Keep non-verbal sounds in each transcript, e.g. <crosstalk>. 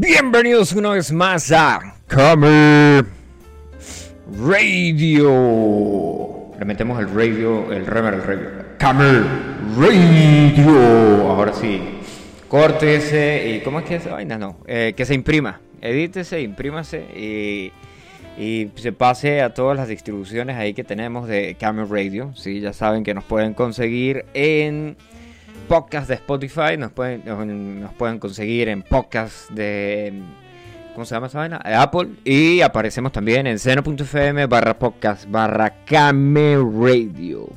Bienvenidos una vez más a Camel Radio. Le metemos el radio, el remer, el radio. Camel Radio. Ahora sí. Córtese y. ¿Cómo es que esa vaina? No. eh, que se imprima. Edítese, imprímase y. Y se pase a todas las distribuciones ahí que tenemos de Camel Radio. Sí, ya saben que nos pueden conseguir en podcast de Spotify, nos pueden, nos, pueden conseguir en podcast de... ¿Cómo se llama esa vaina? Apple. Y aparecemos también en seno.fm barra podcast barra Camel Radio.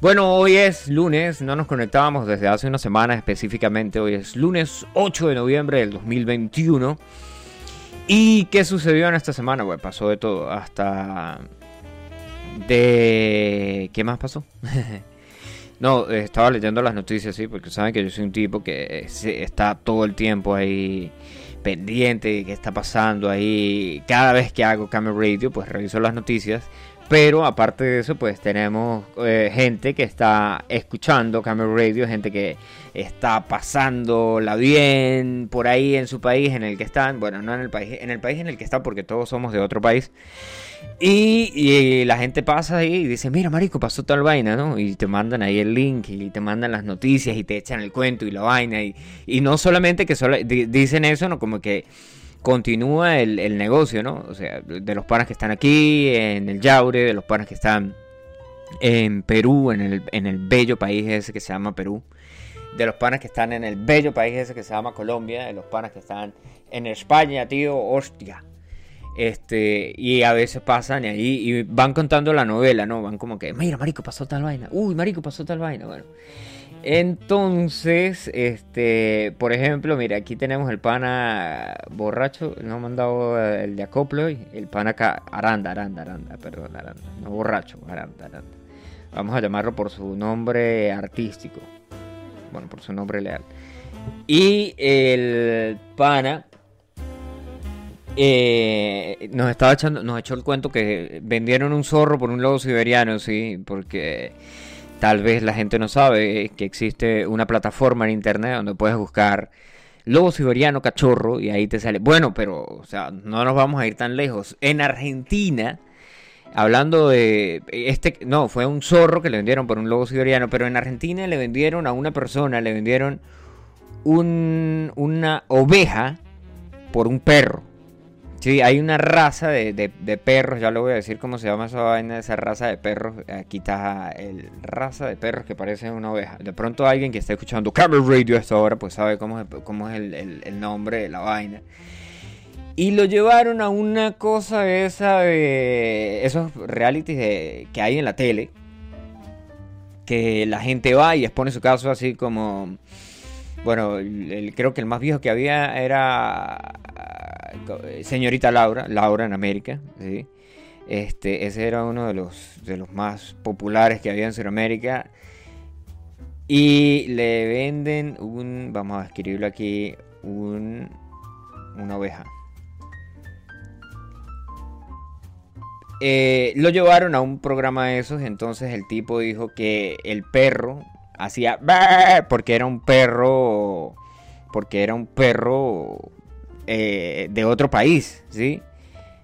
Bueno, hoy es lunes, no nos conectábamos desde hace una semana específicamente. Hoy es lunes 8 de noviembre del 2021. ¿Y qué sucedió en esta semana? Bueno, pasó de todo. Hasta... De... ¿Qué más pasó? <laughs> no, estaba leyendo las noticias, sí, porque saben que yo soy un tipo que eh, está todo el tiempo ahí pendiente de qué está pasando ahí. Cada vez que hago Camel Radio, pues reviso las noticias. Pero aparte de eso, pues tenemos eh, gente que está escuchando Camel Radio, gente que está pasándola bien por ahí en su país en el que están. Bueno, no en el país, en el país en el que están, porque todos somos de otro país. Y, la gente pasa ahí y dice, mira, marico, pasó tal vaina, ¿no? Y te mandan ahí el link y te mandan las noticias y te echan el cuento y la vaina. Y, y no solamente que solo, di- dicen eso, no como que continúa el, el negocio, ¿no? O sea, de los panas que están aquí, en el Yaure, de los panas que están en Perú, en el, en el bello país ese que se llama Perú, de los panas que están en el bello país ese que se llama Colombia, de los panas que están en España, tío, hostia. Este, y a veces pasan y ahí y van contando la novela, ¿no? Van como que, mira, marico, pasó tal vaina. Uy, marico, pasó tal vaina. Bueno. Entonces, este, por ejemplo, mira, aquí tenemos el pana borracho, no han mandado el de acoplo el pana acá, Aranda, Aranda, Aranda, perdón, Aranda, no borracho, Aranda, Aranda. Vamos a llamarlo por su nombre artístico, bueno, por su nombre leal. Y el pana eh, nos estaba echando, nos echó el cuento que vendieron un zorro por un lobo siberiano, sí, porque tal vez la gente no sabe que existe una plataforma en internet donde puedes buscar lobo siberiano cachorro y ahí te sale. Bueno, pero, o sea, no nos vamos a ir tan lejos. En Argentina, hablando de este, no, fue un zorro que le vendieron por un lobo siberiano, pero en Argentina le vendieron a una persona, le vendieron un, una oveja por un perro. Sí, hay una raza de, de- de perros, ya lo voy a decir cómo se llama esa vaina, esa raza de perros. Aquí está el raza de perros que parece una oveja. De pronto alguien que está escuchando Camel Radio a esta hora, pues sabe cómo es, cómo es el, el- nombre de la vaina. Y lo llevaron a una cosa esa de esos realities de- que hay en la tele. Que la gente va y expone su caso así como... Bueno, creo que el más viejo que había era eh, señorita Laura, Laura en América. Este, ese era uno de los, de los más populares que había en Sudamérica. Y le venden un, vamos a escribirlo aquí, un, una oveja. Eh, lo llevaron a un programa de esos, entonces el tipo dijo que el perro hacía porque era un perro, porque era un perro eh, de otro país, ¿sí?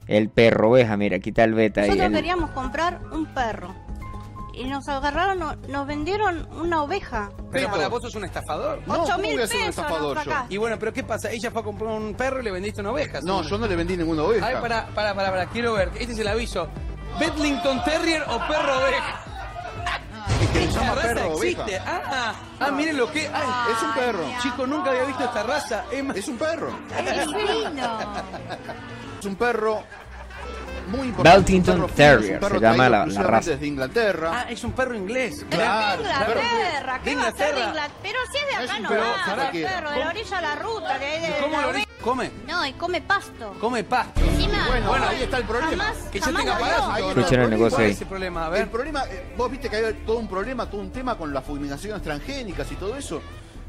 El perro oveja, mira, aquí está el beta. ahí, Nosotros el- queríamos comprar un perro. Y nos agarraron, no- nos vendieron una oveja. Pero para vos sos un estafador. No, Ocho ¿cómo mil un pesos estafador yo? Y bueno, pero ¿qué pasa? Ella fue a comprar un perro y le vendiste una oveja. No, yo no le vendí ninguna oveja. Ay, para, para, para, para, quiero ver. Este es el aviso. Bedlington Terrier o perro oveja. Que Esta llama raza perro existe. oveja. Ah, ah, miren lo que. Ay, Es un perro. chico, nunca había visto esta raza. Es más- Es un perro. Es. Es un perro muy importante. Beltington un perro fino, Terrier, es un perro se llama traído la- la exclusivamente raza. desde Inglaterra. Ah, es un perro inglés. Claro, de Inglaterra, ¿qué de va a ser de Inglaterra. Pero si es de Es acá un no perro va, el perro, de la orilla a la ruta, de, de ¿Cómo la oveja. Come, No, y come pasto. come pasto. Encima, Bueno, bueno, ahí está el problema. Jamás, Que ya jamás tenga parásito. Escuchen el problema. negocio ¿Cuál ahí. es el problema? A El ver. problema, eh, vos viste que hay todo un problema, todo un tema con las fulminaciones transgénicas y todo eso.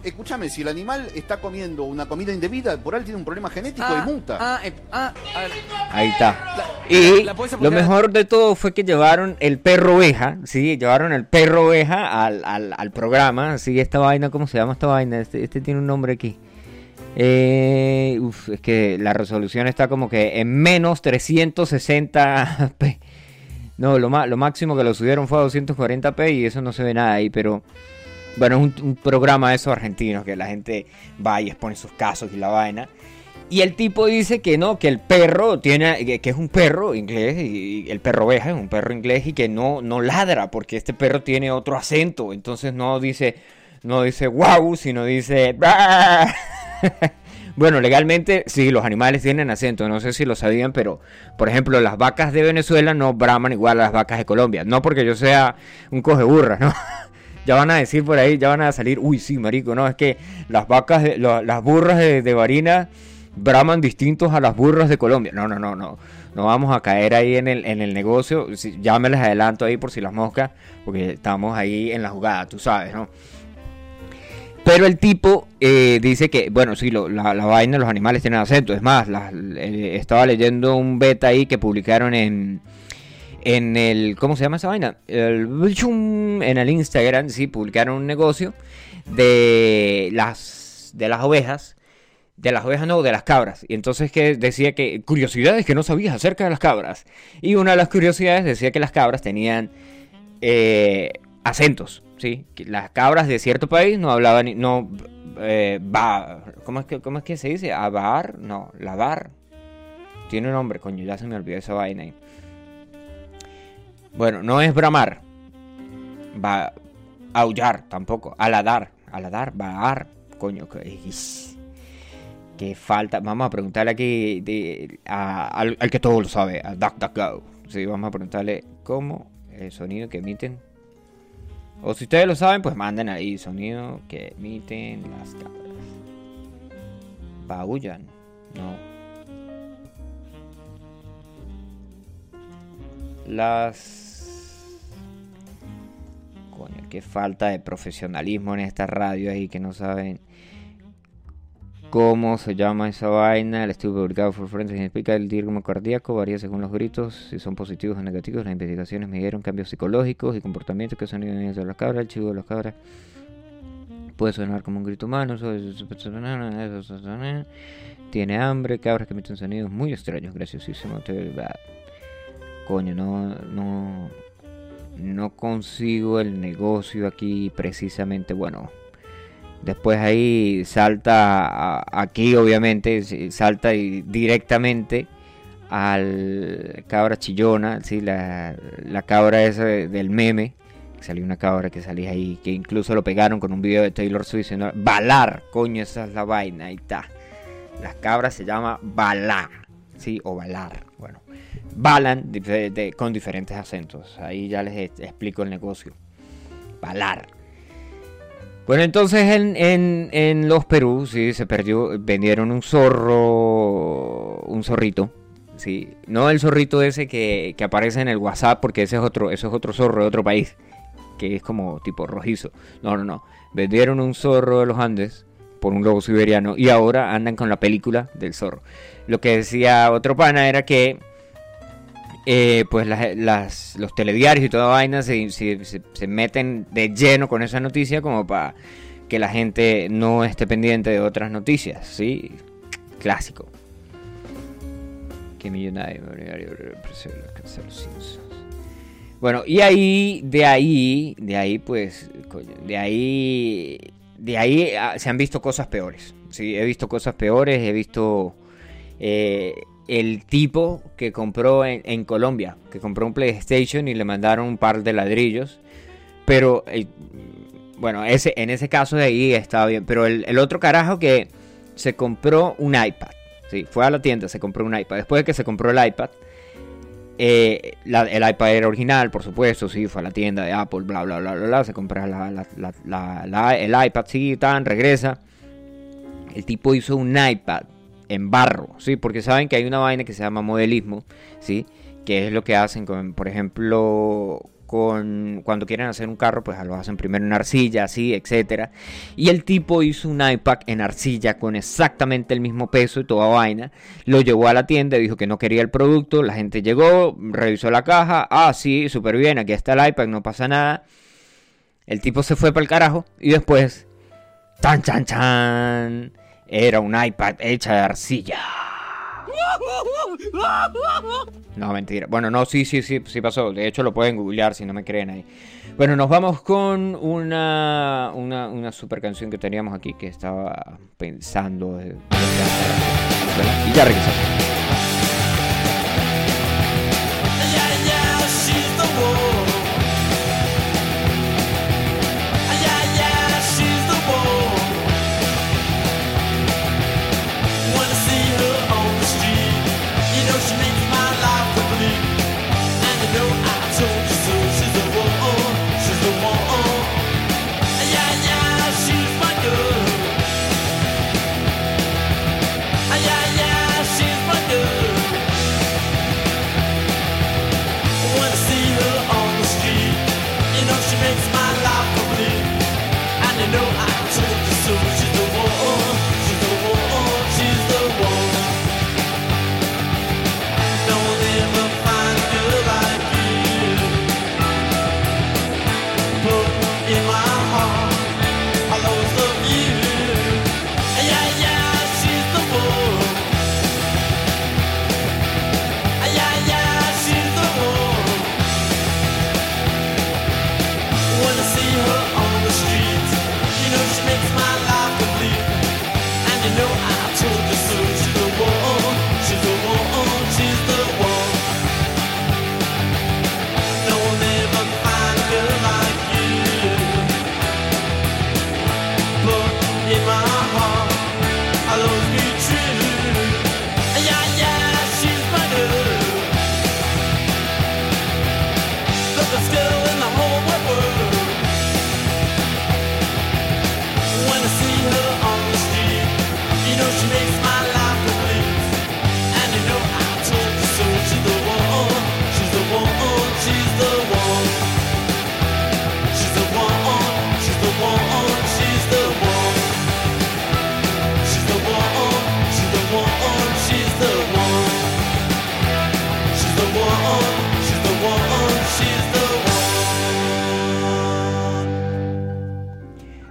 Escúchame, si el animal está comiendo una comida indebida, por ahí tiene un problema genético Ah, y muta. Ah, eh, ah, a ver. Ahí está. La- Y la lo mejor de todo fue que llevaron el perro oveja, sí, llevaron el perro oveja al, al, al programa, sí, esta vaina, ¿cómo se llama esta vaina? Este, este tiene un nombre aquí. Eh, uf, es que la resolución está como que en menos 360p. No, lo, lo máximo que lo subieron fue a 240p y eso no se ve nada ahí, pero bueno, es un, programa de esos argentinos que la gente va y expone sus casos y la vaina. Y el tipo dice que no, que el perro tiene, que es un perro inglés, y el perro oveja es un perro inglés y que no, no ladra porque este perro tiene otro acento. Entonces no dice, no dice wow, sino dice... <laughs> Bueno, legalmente sí, los animales tienen acento, no sé si lo sabían, pero por ejemplo, las vacas de Venezuela no braman igual a las vacas de Colombia. No porque yo sea un coge burra, ¿no? <laughs> ya van a decir por ahí, ya van a salir, uy, sí, marico, no, es que las vacas, las burras de, de Varina braman distintos a las burras de Colombia. No, no, no, no. No vamos a caer ahí en el, en el negocio. Ya me les adelanto ahí por si las moscas, porque estamos ahí en la jugada, tú sabes, ¿no? Pero el tipo eh, dice que, bueno, sí, la, vaina de los animales tienen acento. Es más, eh, estaba leyendo un beta ahí que publicaron en, en el, ¿cómo se llama esa vaina? El, en el Instagram, sí, publicaron un negocio de las, de las ovejas. De las ovejas no, de las cabras. Y entonces que decía que curiosidades que no sabías acerca de las cabras. Y una de las curiosidades decía que las cabras tenían eh, acentos. Sí, las cabras de cierto país no hablaban, no, eh, ¿cómo es, que, ¿cómo es que se dice? Abar, no, lavar. Tiene un nombre, coño, ya se me olvidó esa vaina. Bueno, no es bramar, va aullar tampoco, aladar, aladar, baar, coño, que, falta. Vamos a preguntarle aquí de, al, que todo lo sabe, a DuckDuckGo. Sí, vamos a preguntarle cómo el sonido que emiten o si ustedes lo saben, pues manden ahí sonido que emiten las cabras. Paullan, no. Las... Coño, qué falta de profesionalismo en esta radio ahí que no saben ¿Cómo se llama esa vaina? El estudio publicado por Forensic explica el ritmo cardíaco varía según los gritos, si son positivos o negativos. Las investigaciones midieron cambios psicológicos y comportamientos que son de las cabras. El chivo de las cabras puede sonar como un grito humano. Tiene hambre, cabras que emiten sonidos muy extraños, graciosísimo. Coño, no, no, no consigo el negocio aquí precisamente. Bueno, Después ahí salta, aquí obviamente, salta directamente al cabra chillona, ¿sí? la, la cabra esa del meme. Salió una cabra que salía ahí, que incluso lo pegaron con un video de Taylor Swift diciendo, balar, coño, esa es la vaina, ahí está. Las cabras se llama balar, ¿sí? O balar, bueno. Balan con diferentes acentos, ahí ya les explico el negocio. Balar. Bueno, entonces en, en, los Perú, sí, se perdió, vendieron un zorro, un zorrito, sí, no el zorrito ese que, aparece en el WhatsApp, porque ese es otro, eso es otro zorro de otro país, que es como tipo rojizo. No, no, no, vendieron un zorro de los Andes por un lobo siberiano y ahora andan con la película del zorro. Lo que decía otro pana era que eh, pues las, los telediarios y toda vaina se, se, meten de lleno con esa noticia como para que la gente no esté pendiente de otras noticias, ¿sí? Clásico. Qué millonario, Bueno, y ahí, de ahí, de ahí, pues, de ahí, de ahí ah, se han visto cosas peores. Sí, he visto cosas peores, he visto eh, el tipo que compró en, Colombia, que compró un PlayStation y le mandaron un par de ladrillos. Pero, bueno, ese, en ese caso de ahí estaba bien. Pero el, otro carajo que se compró un iPad. Sí, fue a la tienda, se compró un iPad. Después de que se compró el iPad, eh, el iPad era original, por supuesto, sí, fue a la tienda de Apple, bla, bla, bla, bla, bla. Se compró el iPad, sí, tan, regresa. El tipo hizo un iPad en barro, ¿sí? Porque saben que hay una vaina que se llama modelismo, ¿sí? Que es lo que hacen con, por ejemplo, con cuando quieren hacer un carro, pues lo hacen primero en arcilla, así, etcétera. Y el tipo hizo un iPad en arcilla con exactamente el mismo peso y toda vaina. Lo llevó a la tienda, dijo que no quería el producto. La gente llegó, revisó la caja. Ah, sí, súper bien, aquí está el iPad, no pasa nada. El tipo se fue para el carajo y después, tan, chan, chan era un iPad hecha de arcilla. No, mentira. Bueno, no, sí, sí, sí, sí pasó. De hecho, lo pueden googlear si no me creen ahí. Bueno, nos vamos con una, una, super canción que teníamos aquí que estaba pensando. de- Y ya regresamos.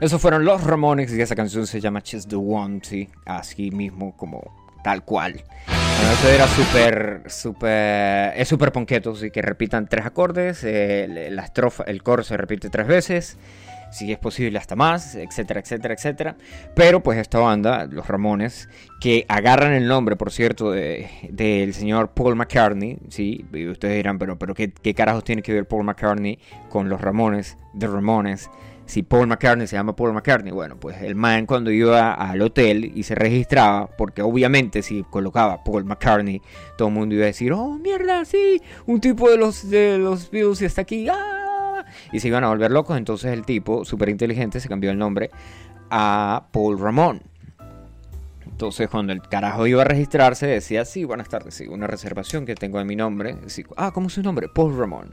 Esos fueron los Ramones y esa canción se llama She's the One, sí, así mismo como tal cual. Eso era súper, súper, es súper ponqueto, sí, que repitan tres acordes, eh, la estrofa, el coro se repite tres veces, si es posible hasta más, etcétera, etcétera, etcétera. Pero pues esta banda, los Ramones, que agarran el nombre, por cierto, de- del señor Paul McCartney, sí, y ustedes dirán, pero, pero ¿qué, qué carajos tiene que ver Paul McCartney con los Ramones, de Ramones? Si Paul McCartney se llama Paul McCartney, bueno, pues el man cuando iba al hotel y se registraba, porque obviamente si colocaba Paul McCartney, todo el mundo iba a decir, oh mierda, sí, un tipo de los de los Beatles está aquí, ¡ah! y se iban a volver locos, entonces el tipo, súper inteligente, se cambió el nombre a Paul Ramón. Entonces cuando el carajo iba a registrarse decía, sí, buenas tardes, sí, una reservación que tengo en mi nombre. Ah, ¿cómo es su nombre? Paul Ramón.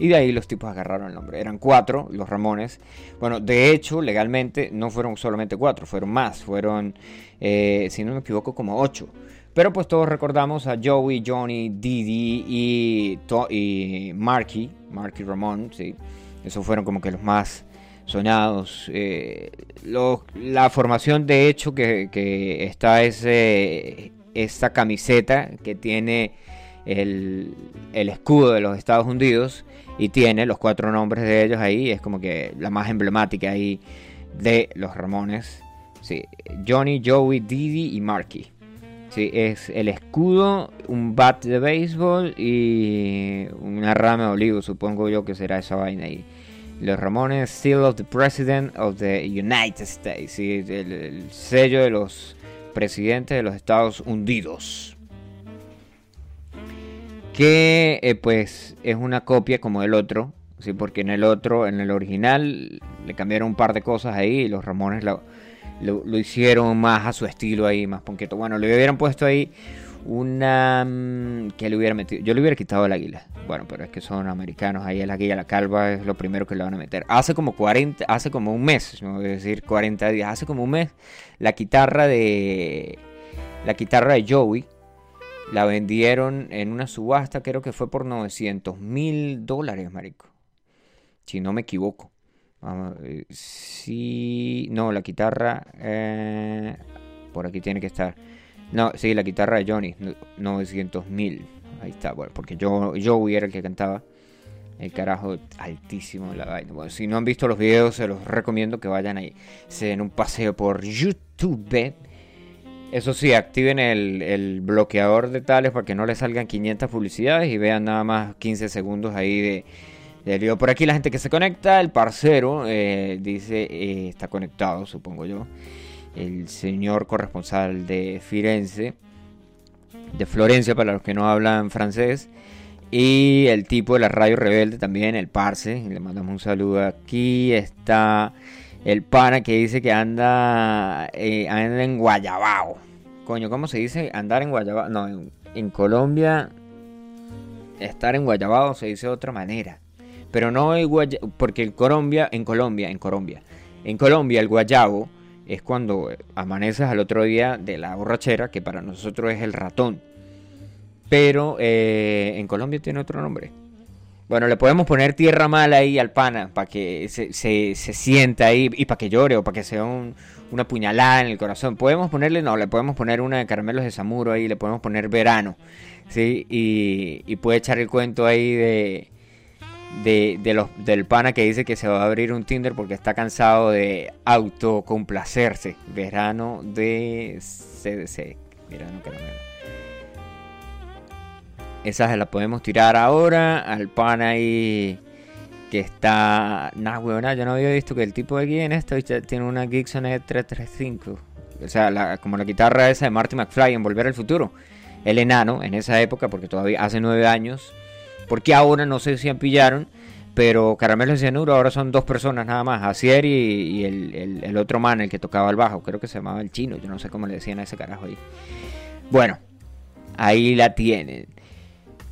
Y de ahí los tipos agarraron el nombre. Eran cuatro, los Ramones. Bueno, de hecho, legalmente no fueron solamente cuatro, fueron más. Fueron, eh, si no me equivoco, como ocho. Pero pues todos recordamos a Joey, Johnny, Didi y, To- y Marky, Marky Ramón, sí. Esos fueron como que los más sonados. eh, la formación, de hecho, que, está ese, esta camiseta que tiene el, el escudo de los Estados Unidos y tiene los cuatro nombres de ellos ahí. Es como que la más emblemática ahí de los Ramones. Sí, Johnny, Joey, Didi y Marky. Sí, es el escudo, un bat de béisbol y una rama de olivo, supongo yo que será esa vaina ahí. Los Ramones, Seal of the President of the United States, sí, el, el sello de los presidentes de los Estados Unidos. Que eh, pues es una copia como el otro, sí, porque en el otro, en el original, le cambiaron un par de cosas ahí y los Ramones lo, lo, lo hicieron más a su estilo ahí, más ponqueto. Bueno, le hubieran puesto ahí una mm, que le hubiera metido. Yo le hubiera quitado el águila. Bueno, pero es que son americanos. Ahí el águila, la calva es lo primero que le van a meter. Hace como 40, hace como un mes, no decir 40 días, hace como un mes, la guitarra de la guitarra de Joey la vendieron en una subasta, creo que fue por 900 mil dólares, marico. Si no me equivoco. Eh, sí, no, la guitarra, eh, por aquí tiene que estar. No, sí, la guitarra de Johnny, 900 mil. Ahí está, bueno, porque yo, yo era el que cantaba. El carajo altísimo la vaina. Bueno, si no han visto los videos, se los recomiendo que vayan ahí. Se den un paseo por YouTube. Eso sí, activen el, el bloqueador de tales para que no les salgan 500 publicidades y vean nada más 15 segundos ahí de, de lío. Por aquí la gente que se conecta, el parcero eh, dice, eh, está conectado, supongo yo. El señor corresponsal de Firenze, de Florencia, para los que no hablan francés. Y el tipo de la radio rebelde también, el Parce. Le mandamos un saludo aquí. Está el pana que dice que anda, eh, anda en Guayabao. Coño, ¿cómo se dice? Andar en Guayabao. No, en, Colombia, estar en Guayabao se dice de otra manera. Pero no el guaya- porque en Colombia, en Colombia, en Colombia, en Colombia el guayabo es cuando amaneces al otro día de la borrachera, que para nosotros es el ratón. Pero eh, en Colombia tiene otro nombre. Bueno, le podemos poner tierra mala ahí al pana para que se, se, se sienta ahí y para que llore o para que sea un- una puñalada en el corazón. Podemos ponerle, no, le podemos poner una de caramelos de Samuro ahí, le podemos poner verano, ¿sí? Y, y puede echar el cuento ahí de, de, de los, del pana que dice que se va a abrir un Tinder porque está cansado de autocomplacerse. Verano de CDC. Verano caramelo. Esa se la podemos tirar ahora al pana ahí que está... Nah, huevona, yo no había visto que el tipo de aquí en esto tiene una Gibson E335. O sea, la- como la guitarra esa de Marty McFly en Volver al Futuro. El enano en esa época, porque todavía hace nueve años. Porque ahora no sé si pillaron, pero Caramelo y Cianuro ahora son dos personas nada más. Asier y, y el, otro man, el que tocaba el bajo. Creo que se llamaba el chino, yo no sé cómo le decían a ese carajo ahí. Bueno, ahí la tienen.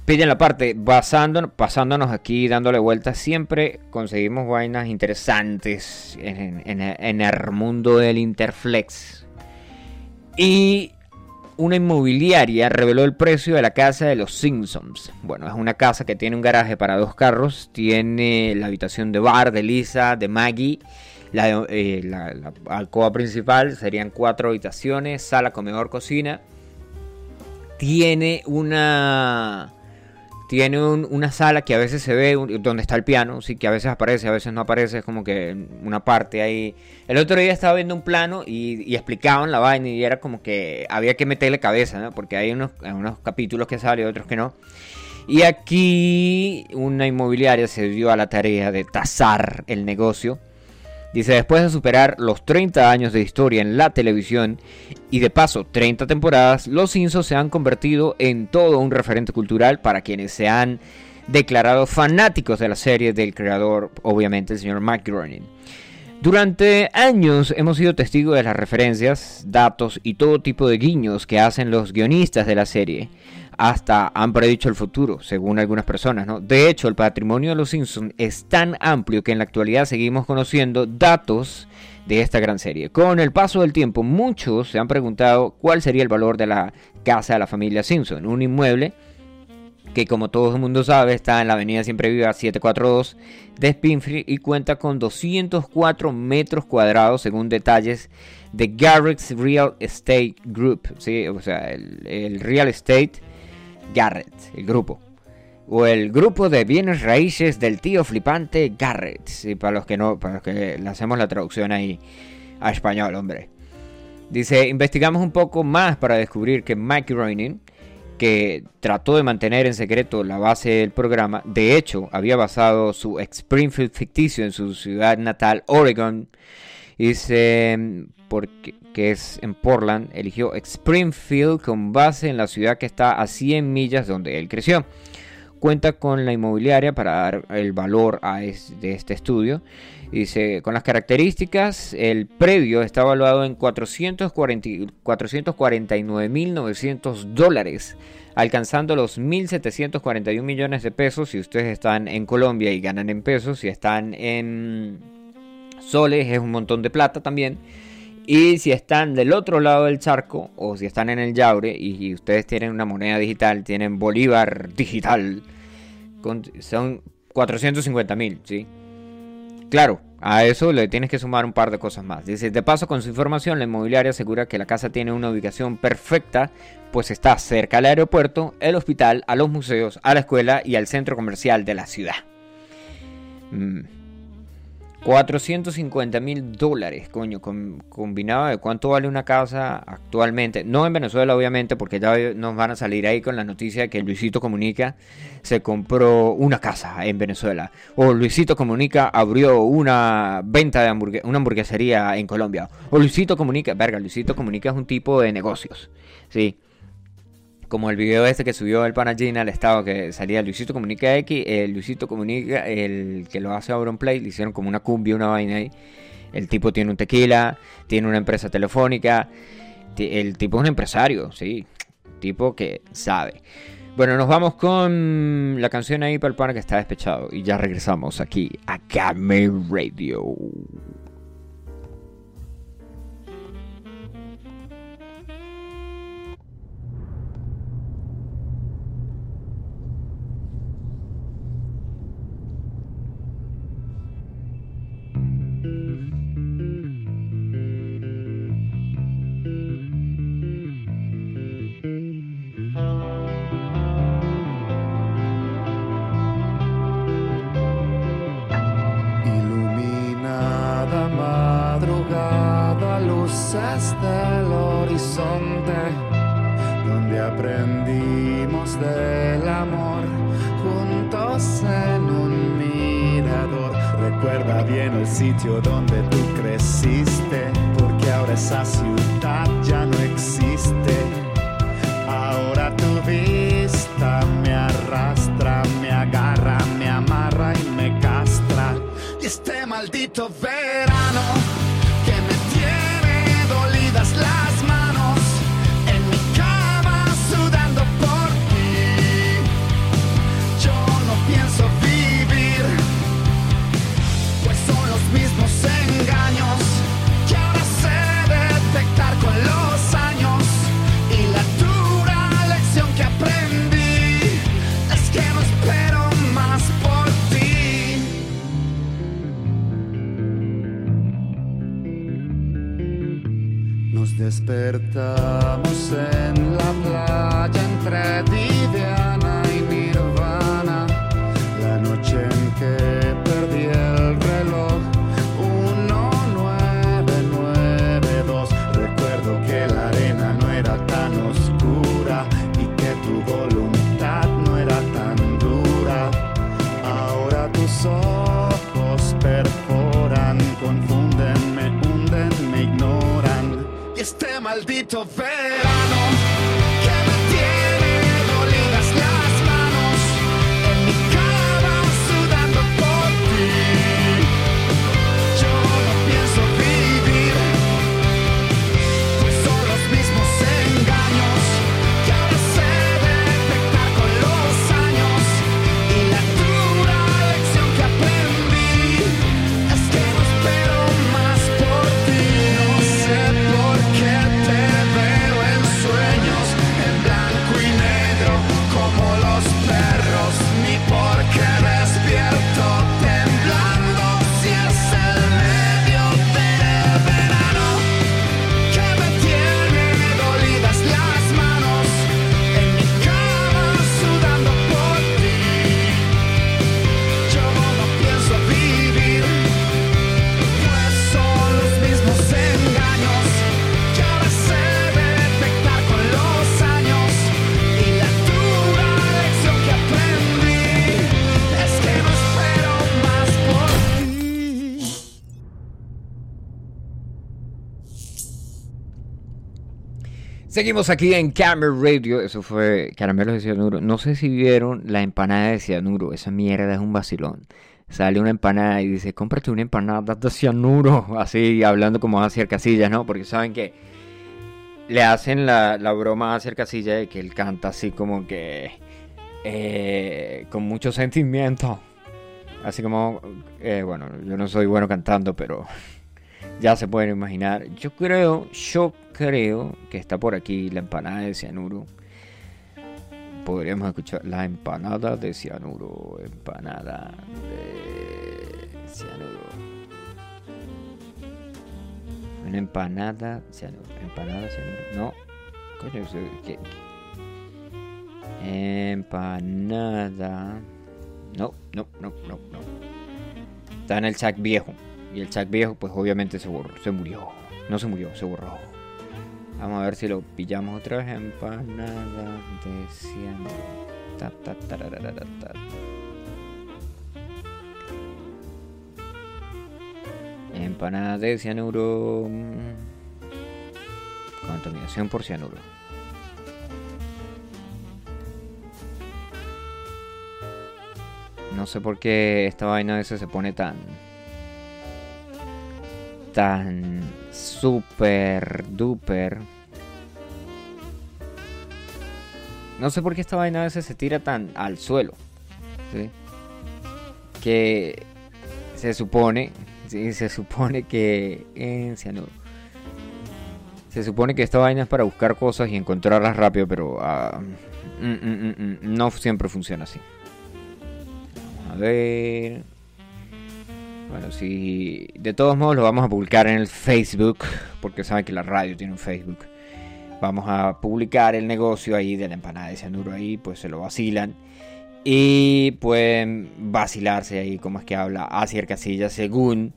Pillen la parte, pasándonos aquí, dándole vueltas, siempre conseguimos vainas interesantes en- en el mundo del Interflex. Y una inmobiliaria reveló el precio de la casa de los Simpsons. Bueno, es una casa que tiene un garaje para dos carros, tiene la habitación de bar de Lisa, de Maggie, la, eh, la- la alcoba principal, serían cuatro habitaciones, sala, comedor, cocina. Tiene una tiene un- una sala que a veces se ve donde está el piano, sí, que a veces aparece, a veces no aparece, es como que una parte ahí. El otro día estaba viendo un plano y, y explicaban la vaina y era como que había que meterle cabeza, ¿no? Porque hay unos, unos capítulos que salen y otros que no. Y aquí una inmobiliaria se dio a la tarea de tasar el negocio. Dice, después de superar los 30 años de historia en la televisión y de paso 30 temporadas, los Simpsons se han convertido en todo un referente cultural para quienes se han declarado fanáticos de la serie del creador, obviamente el señor Mike Groening. Durante años hemos sido testigos de las referencias, datos y todo tipo de guiños que hacen los guionistas de la serie. Hasta han predicho el futuro, según algunas personas, ¿no? De hecho, el patrimonio de los Simpsons es tan amplio que en la actualidad seguimos conociendo datos de esta gran serie. Con el paso del tiempo, muchos se han preguntado cuál sería el valor de la casa de la familia Simpson, un inmueble que como todo el mundo sabe está en la avenida Siempre Viva 742 de Springfield y cuenta con 204 metros cuadrados según detalles de Garrett's Real Estate Group, ¿sí? o sea, el, el Real Estate Garrett, el grupo. O el grupo de bienes raíces del tío flipante Garrett, ¿sí? para los que no, para que le hacemos la traducción ahí a español, hombre. Dice, investigamos un poco más para descubrir que Mike Groening, que trató de mantener en secreto la base del programa, de hecho había basado su Springfield ficticio en su ciudad natal, Oregon, dice, porque, que es en Portland, eligió Springfield con base en la ciudad que está a 100 millas donde él creció. Cuenta con la inmobiliaria para dar el valor de este estudio. Dice, con las características, el predio está evaluado en 440 449.900 dólares, alcanzando los 1.741 millones de pesos si ustedes están en Colombia y ganan en pesos, si están en soles es un montón de plata también. Y si están del otro lado del charco o si están en el Yaure y, ustedes tienen una moneda digital, tienen Bolívar digital, con- son 450 mil, ¿sí? Claro, A eso le tienes que sumar un par de cosas más. Dice, de paso con su información, la inmobiliaria asegura que la casa tiene una ubicación perfecta, pues está cerca al aeropuerto, el hospital, a los museos, a la escuela y al centro comercial de la ciudad. Mm. 450 mil dólares, coño, com- combinado de cuánto vale una casa actualmente. No en Venezuela, obviamente, porque ya nos van a salir ahí con la noticia de que Luisito Comunica se compró una casa en Venezuela. O Luisito Comunica abrió una venta de una hamburguesería en Colombia. O Luisito Comunica, verga, Luisito Comunica es un tipo de negocios. Sí. Como el video este que subió el Panagina al estado que salía Luisito Comunica X, el Luisito Comunica, el que lo hace Auronplay, le hicieron como una cumbia, una vaina ahí. El tipo tiene un tequila, tiene una empresa telefónica, el tipo es un empresario, sí, tipo que sabe. Bueno, nos vamos con la canción ahí para el pana que está despechado y ya regresamos aquí a Game Radio. Sitio donde tú creciste, porque ahora esa ciudad ya no existe. Ahora tu vista me arrastra, me agarra, me amarra y me castra. Y este maldito verano Nos Seguimos aquí en Camera Radio. Eso fue Caramelos de Cianuro. No sé si vieron la empanada de cianuro. Esa mierda es un vacilón. Sale una empanada y dice, cómprate una empanada de cianuro. <laughs> Así, hablando como hacia Casillas, ¿no? Porque saben que le hacen la, la broma hacia Casilla de que él canta así como que... eh, con mucho sentimiento. Así como... eh, bueno, yo no soy bueno cantando, pero... Ya se pueden imaginar. Yo creo, yo creo que está por aquí la empanada de cianuro. Podríamos escuchar la empanada de cianuro. Empanada de cianuro. Una empanada, cianuro. Empanada, cianuro. No. Coño, ¿qué-? Empanada. No, no, no, no, no. Está en el chat viejo. Y el chat viejo, pues obviamente se borró, se murió. No se murió, se borró. Vamos a ver si lo pillamos otra vez. Empanada de cianuro. Ta, ta, ta. Empanada de cianuro. Contaminación por cianuro. No sé por qué esta vaina a veces se pone tan. Tan. super duper. No sé por qué esta vaina a veces se tira tan al suelo. Que se supone. Sí, se supone que. Cianuro. Se supone que esta vaina es para buscar cosas y encontrarlas rápido, pero. ah, mm, mm, mm, no siempre funciona así. A ver. Bueno, si de todos modos lo vamos a publicar en el Facebook, porque saben que la radio tiene un Facebook. Vamos a publicar el negocio ahí de la empanada de cianuro ahí, pues se lo vacilan. Y pueden vacilarse ahí, como es que habla Asier Casilla, según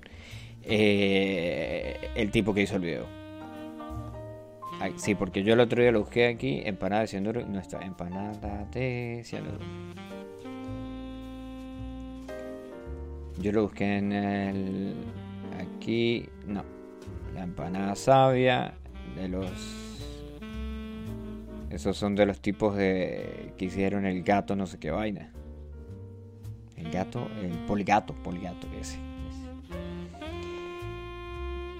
eh, el tipo que hizo el video. Sí, porque yo el otro día lo busqué aquí, empanada de cianuro, no está, empanada de cianuro. Yo lo busqué en el. Aquí. No. La empanada sabia. De los. Esos son de los tipos de. que hicieron el gato, no sé qué vaina. El gato. El poligato. Poligato, ese. ese.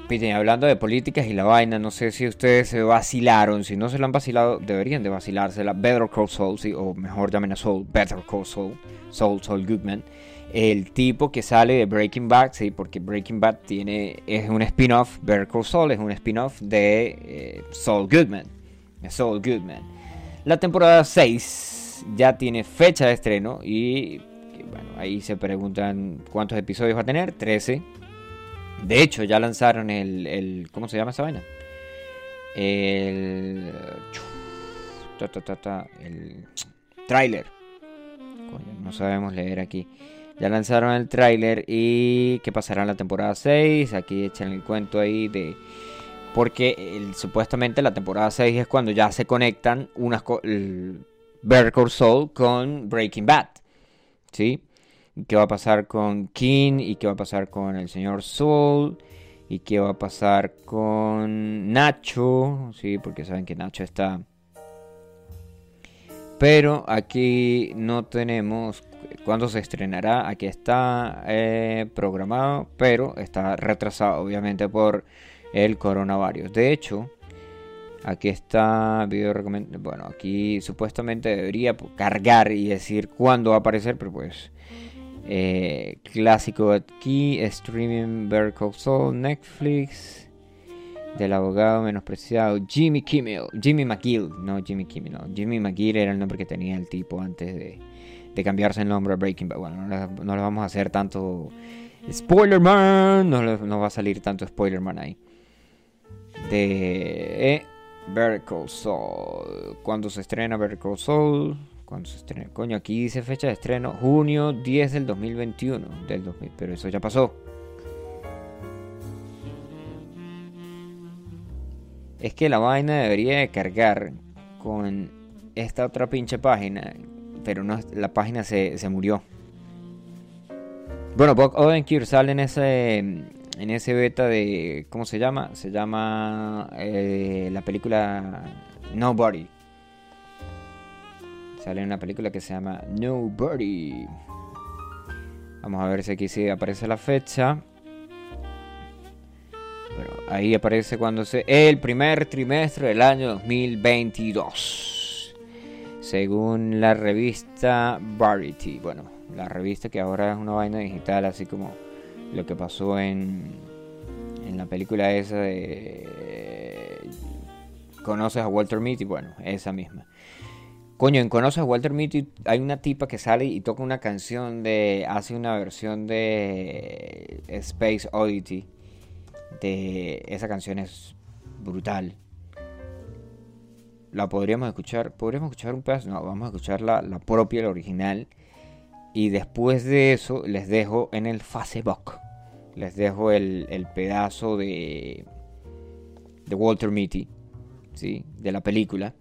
Miren, hablando de políticas y la vaina, no sé si ustedes se vacilaron. Si no se lo han vacilado, deberían de vacilársela. Better Call Saul, sí, o mejor llamen a Saul. Better Call Saul. Saul, Saul Goodman el tipo que sale de Breaking Bad, sí, porque Breaking Bad tiene es un spin-off, Better Call Saul es un spin-off de eh, Saul Goodman, Saul Goodman. La temporada 6 ya tiene fecha de estreno y bueno, ahí se preguntan cuántos episodios va a tener, 13. De hecho, ya lanzaron el, ¿cómo se llama esa vaina? El ta, ta, ta, el tráiler. No sabemos leer aquí. Ya lanzaron el tráiler y que pasará en la temporada 6. Aquí echan el cuento ahí de... Porque supuestamente la temporada 6 es cuando ya se conectan unas co- Better con Breaking Bad. ¿Sí? ¿Qué va a pasar con King? ¿Y qué va a pasar con el señor Saul? ¿Y qué va a pasar con Nacho? Sí, porque saben que Nacho está... Pero aquí no tenemos cuándo se estrenará. Aquí está eh, programado, pero está retrasado obviamente por el coronavirus. De hecho, aquí está video recomend- Bueno, aquí supuestamente debería cargar y decir cuándo va a aparecer, pero pues eh, clásico aquí, streaming Better Saul, Netflix. Del abogado menospreciado Jimmy Kimmel, Jimmy McGill, no Jimmy Kimmel, no, Jimmy McGill era el nombre que tenía el tipo antes de, de cambiarse el nombre a Breaking Bad. Bueno, no no le vamos a hacer tanto spoiler man, no, no va a salir tanto spoiler man ahí. De eh, Better Call Saul, cuando se estrena Better Call Saul, cuando se estrena, coño, aquí dice fecha de estreno, junio 10 del 2021, del 2000, pero eso ya pasó. Es que la vaina debería de cargar con esta otra pinche página, pero no, la página se, se murió. Bueno, Bob Odenkirk sale en ese en ese beta de ¿cómo se llama? Se llama eh, la película Nobody. Sale en una película que se llama Nobody. Vamos a ver si aquí sí aparece la fecha. Pero ahí aparece cuando se. El primer trimestre del año 2022. Según la revista Variety. Bueno, la revista que ahora es una vaina digital, así como lo que pasó en. En la película esa de. Conoces a Walter Mitty. Bueno, esa misma. Coño, en Conoces a Walter Mitty hay una tipa que sale y toca una canción de. Hace una versión de Space Oddity de esa canción es brutal. La podríamos escuchar, podríamos escuchar un pedazo, no, vamos a escuchar la, la propia, la original. Y después de eso les dejo en el Facebook, les dejo el, el pedazo de, de Walter Mitty, ¿sí? de la película.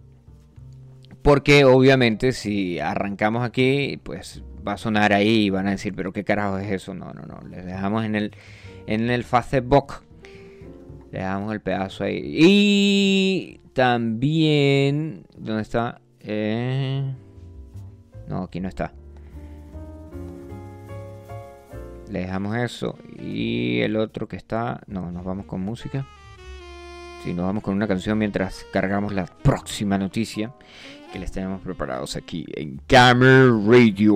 Porque obviamente si arrancamos aquí, pues va a sonar ahí y van a decir, pero qué carajo es eso. No, no, no. Les dejamos en el, en el Facebook. Le damos el pedazo ahí. Y también... ¿Dónde está? Eh, No, aquí no está. Le dejamos eso. Y el otro que está... No, nos vamos con música. Sí, nos vamos con una canción mientras cargamos la próxima noticia que les tenemos preparados aquí en Gamer Radio.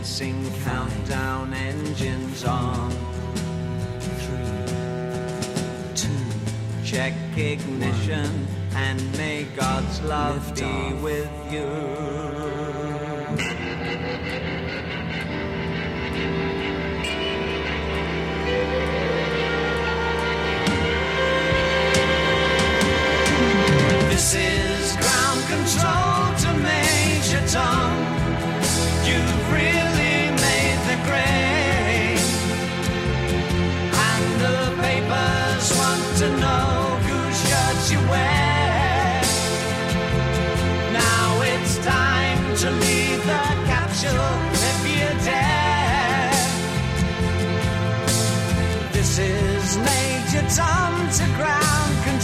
Commencing countdown engines on. Three, two. Check ignition and may God's love be with you. This is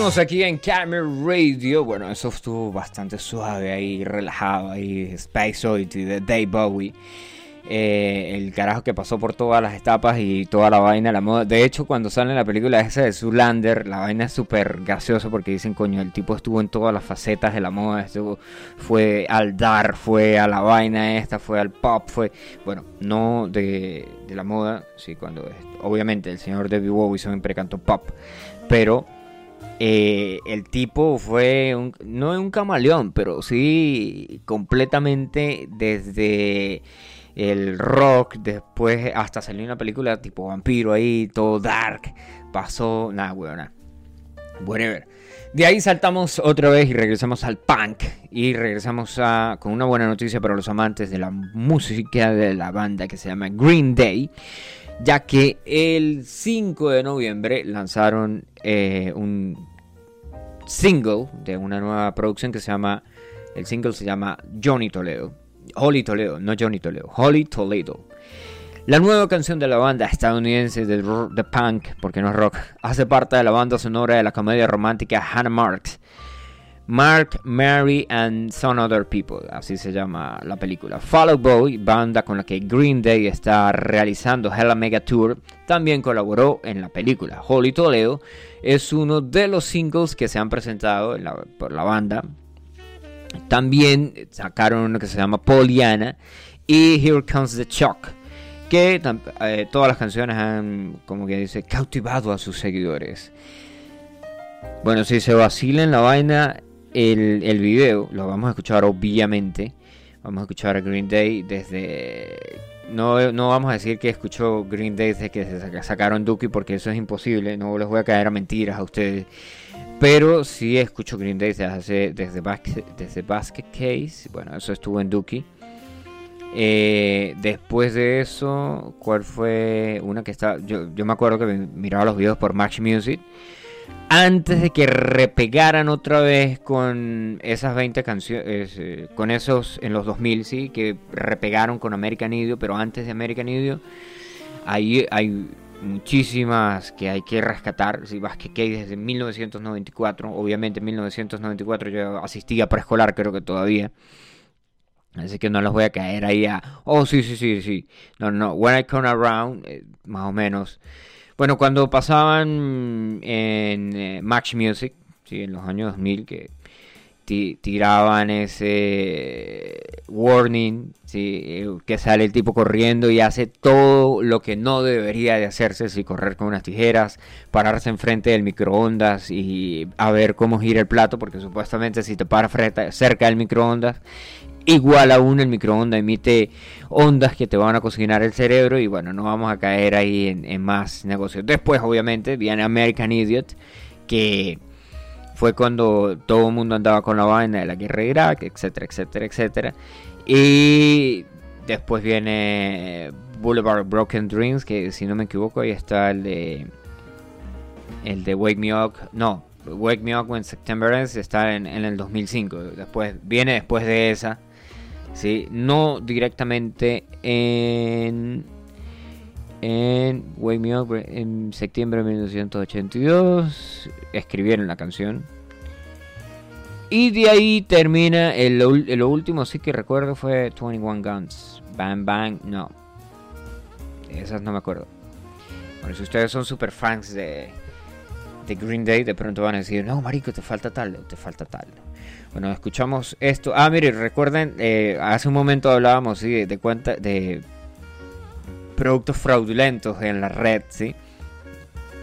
Seguimos aquí en Camera Radio. Bueno, eso estuvo bastante suave ahí, relajado ahí. Space Oddity de Dave Bowie. Eh, el carajo que pasó por todas las etapas y toda la vaina, la moda. De hecho, cuando sale la película esa de Zoolander, la vaina es súper graciosa porque dicen, coño, el tipo estuvo en todas las facetas de la moda. Estuvo, fue al dar, fue a la vaina esta, fue al pop, fue. Bueno, no de, de la moda, sí, cuando. Obviamente, el señor David Bowie siempre cantó pop, pero eh, el tipo fue un, no un camaleón, pero sí completamente desde el rock, después hasta salió una película tipo vampiro ahí, todo dark, pasó, nada, weón, whatever. De ahí saltamos otra vez y regresamos al punk y regresamos a, con una buena noticia para los amantes de la música de la banda que se llama Green Day, ya que el 5 de noviembre lanzaron eh, un single de una nueva producción que se llama, el single se llama Johnny Toledo. Holly Toledo, no Johnny Toledo, Holly Toledo. La nueva canción de la banda estadounidense de, de punk, porque no es rock, hace parte de la banda sonora de la comedia romántica Hannah Marks. Mark, Mary and Some Other People, así se llama la película. Fall Out Boy, banda con la que Green Day está realizando Hella Mega Tour, también colaboró en la película. Holly Toledo es uno de los singles que se han presentado en por la banda. También sacaron uno que se llama Pollyanna y Here Comes the Shock, que eh, todas las canciones han, como que dice, cautivado a sus seguidores. Bueno, si se vacilen la vaina, el, el video lo vamos a escuchar obviamente. Vamos a escuchar a Green Day desde... No, no vamos a decir que escuchó Green Day desde que se saca- sacaron Dookie porque eso es imposible. No les voy a caer a mentiras a ustedes. Pero sí escucho Green Day desde, hace- desde, Basket, desde Basket Case. Bueno, eso estuvo en Dookie. Eh, después de eso, ¿cuál fue una que está? Yo, yo me acuerdo que mi- miraba los videos por Match Music. Antes de que repegaran otra vez con esas 20 canciones, eh, con esos en los 2000, sí, que repegaron con American Idiot, pero antes de American Idiot, ahí hay muchísimas que hay que rescatar. Si Basket Case desde 1994, obviamente en 1994 yo asistía a preescolar, creo que todavía. Así que no los voy a caer ahí a, oh, sí, sí, sí, sí. No, no, When I Come Around, eh, más o menos. Bueno, cuando pasaban en eh, Match Music, sí, en los años 2000, que ti- tiraban ese warning, sí, eh, que sale el tipo corriendo y hace todo lo que no debería de hacerse, si correr con unas tijeras, pararse enfrente del microondas y a ver cómo gira el plato, porque supuestamente si te paras cerca del microondas, igual aún el microondas emite ondas que te van a cocinar el cerebro y bueno, no vamos a caer ahí en, más negocios. Después, obviamente, viene American Idiot, que fue cuando todo el mundo andaba con la vaina de la guerra de Irak, etcétera, etcétera, etcétera. Y después viene Boulevard Broken Dreams, que si no me equivoco, ahí está el de el de Wake Me Up, no, Wake Me Up When September Ends está en, en el 2005. Después viene después de esa, sí, no directamente en en Wake Me Up en septiembre de 1982 escribieron la canción. Y de ahí termina, el, lo último sí que recuerdo fue 21 Guns. Bang Bang, no. Esas no me acuerdo. Bueno, si ustedes son super fans de, de Green Day, de pronto van a decir, no, marico, te falta tal, te falta tal. Bueno, escuchamos esto. Ah, mire, recuerden, eh, hace un momento hablábamos de, de de productos fraudulentos en la red, ¿sí?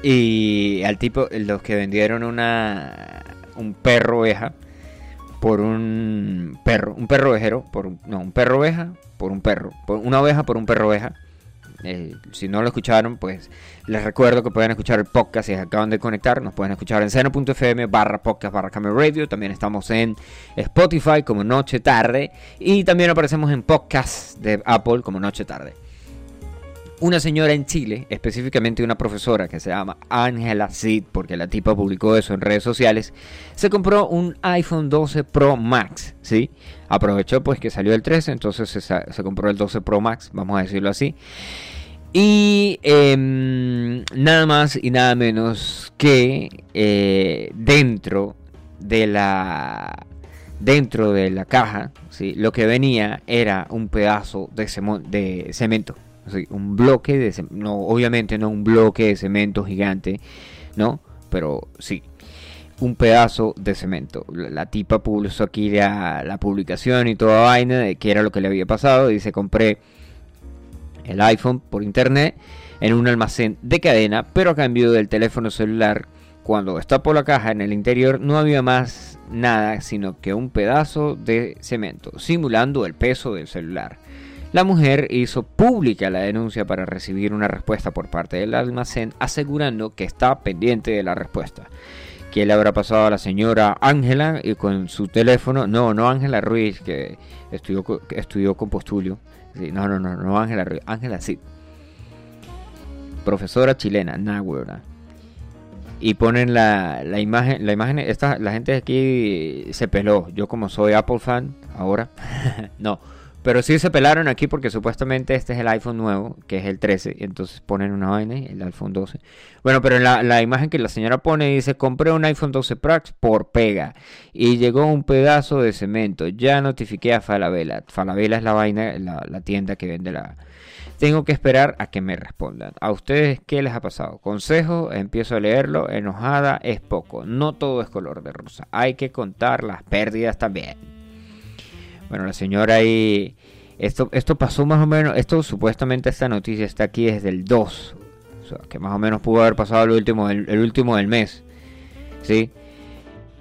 Y al tipo, los que vendieron una un perro oveja por un perro, un perro ovejero, por no, un perro oveja por un perro, por una oveja por un perro oveja. Eh, si no lo escucharon, pues les recuerdo que pueden escuchar el podcast si acaban de conectar. Nos pueden escuchar en seno.fm barra podcast barra radio. También estamos en Spotify como Noche Tarde. Y también aparecemos en podcast de Apple como Noche Tarde. Una señora en Chile, específicamente una profesora que se llama Ángela Cid, porque la tipa publicó eso en redes sociales, se compró un iPhone 12 Pro Max, ¿sí? Aprovechó pues que salió el 13, entonces se, compró el 12 Pro Max, vamos a decirlo así. Y em, nada más y nada menos que eh, dentro de la dentro de la caja, ¿sí? lo que venía era un pedazo de, cemento. Un bloque de no, obviamente no un bloque de cemento gigante, ¿no? Pero sí, un pedazo de cemento. La, tipa puso aquí la, la publicación y toda vaina de qué era lo que le había pasado. Dice, compré el iPhone por internet en un almacén de cadena, pero a cambio del teléfono celular, cuando destapó la caja en el interior no había más nada sino que un pedazo de cemento, simulando el peso del celular. La mujer hizo pública la denuncia para recibir una respuesta por parte del almacén, asegurando que está pendiente de la respuesta. ¿Qué le habrá pasado a la señora Ángela y con su teléfono? No, no Ángela Ruiz, que estudió, estudió con Postulio. No, no, no, no Ángela Ruiz, Ángela sí. Profesora chilena, Náhuatl. Y ponen la, imagen, la imagen, esta, la gente aquí se peló. Yo como soy Apple fan, ahora, <laughs> no. Pero sí se pelaron aquí porque supuestamente este es el iPhone nuevo, que es el 13, y entonces ponen una vaina, el iPhone 12. Bueno, pero la, la imagen que la señora pone dice, compré un iPhone 12 Pro por pega y llegó un pedazo de cemento. Ya notifiqué a Falabella. Falabella es la vaina, la, la tienda que vende la... Tengo que esperar a que me respondan. ¿A ustedes qué les ha pasado? Consejo, empiezo a leerlo. Enojada es poco. No todo es color de rosa. Hay que contar las pérdidas también. Bueno, la señora ahí... Esto, esto pasó más o menos... Esto supuestamente esta noticia está aquí desde el 2. O sea, que más o menos pudo haber pasado el último, el, el último del mes. ¿Sí?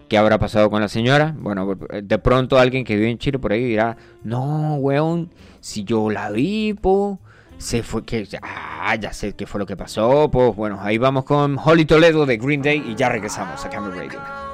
¿Qué habrá pasado con la señora? Bueno, de pronto alguien que vive en Chile por ahí dirá, no, weón, si yo la vi, po, se fue que, ah, ya sé qué fue lo que pasó, pues bueno, ahí vamos con Holly Toledo de Green Day y ya regresamos a Camera Radio.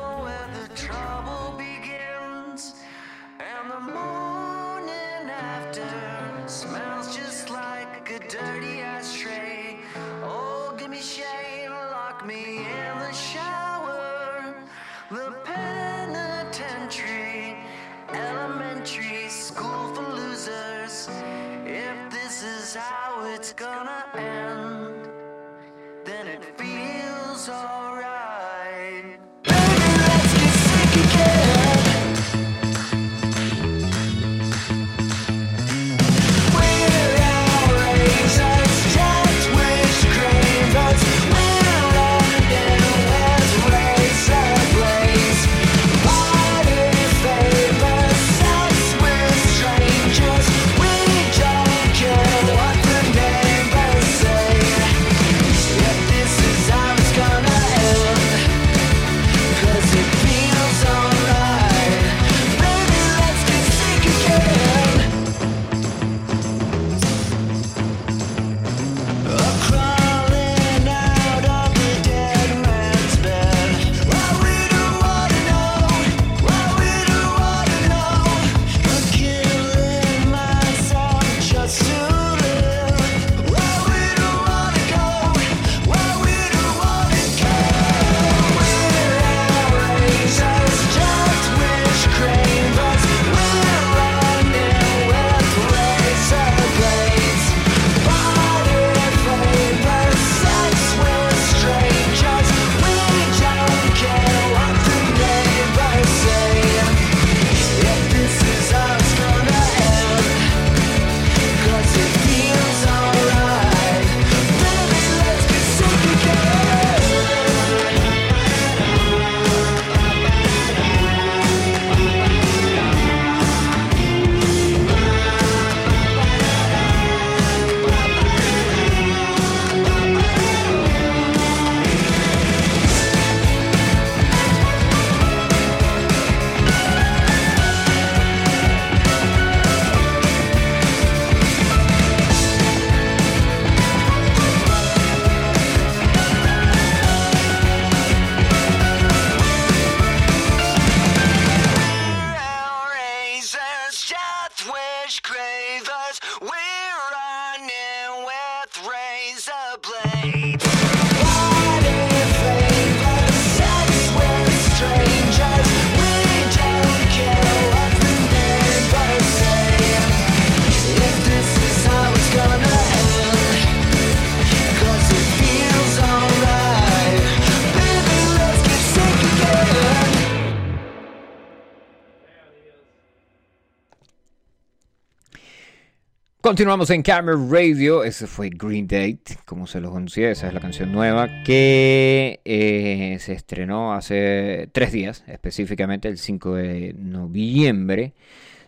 Continuamos en Camera Radio. Ese fue Green Date, como se los anuncié. Esa es la canción nueva que eh, se estrenó hace tres días, específicamente el 5 de noviembre.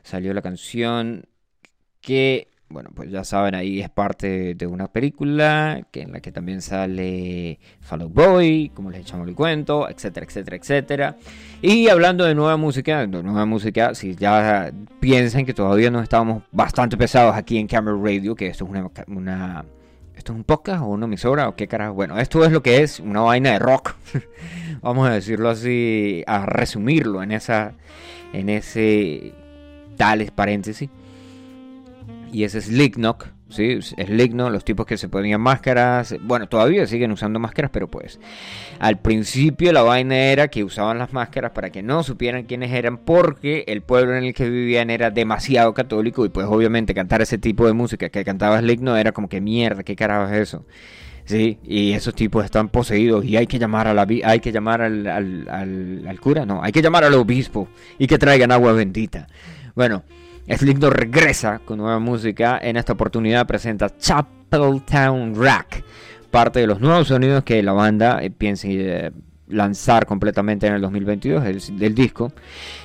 Salió la canción que, bueno, pues ya saben, ahí es parte de una película que en la que también sale Fall Out Boy, como les echamos el cuento, etcétera, etcétera, etcétera. Y hablando de nueva música, nueva música, si ya piensan que todavía no estábamos bastante pesados aquí en Camera Radio, que esto es una, una- esto es un podcast o una emisora o qué carajo. Bueno, esto es lo que es una vaina de rock. <laughs> Vamos a decirlo así, a resumirlo en esa, en ese tales paréntesis. Y es Slipknot, ¿sí? Slipknot, los tipos que se ponían máscaras. Bueno, todavía siguen usando máscaras, pero pues al principio la vaina era que usaban las máscaras para que no supieran quiénes eran porque el pueblo en el que vivían era demasiado católico y pues obviamente cantar ese tipo de música que cantaba Slipknot era como que mierda, qué carajo es eso. Sí, y esos tipos están poseídos y hay que llamar a la hay que llamar al- al- al cura, no, hay que llamar al obispo y que traigan agua bendita. Bueno, Slipknot regresa con nueva música. En esta oportunidad presenta Chapel Town Rack, parte de los nuevos sonidos que la banda eh, piensa eh, lanzar completamente en el 2022 del, disco.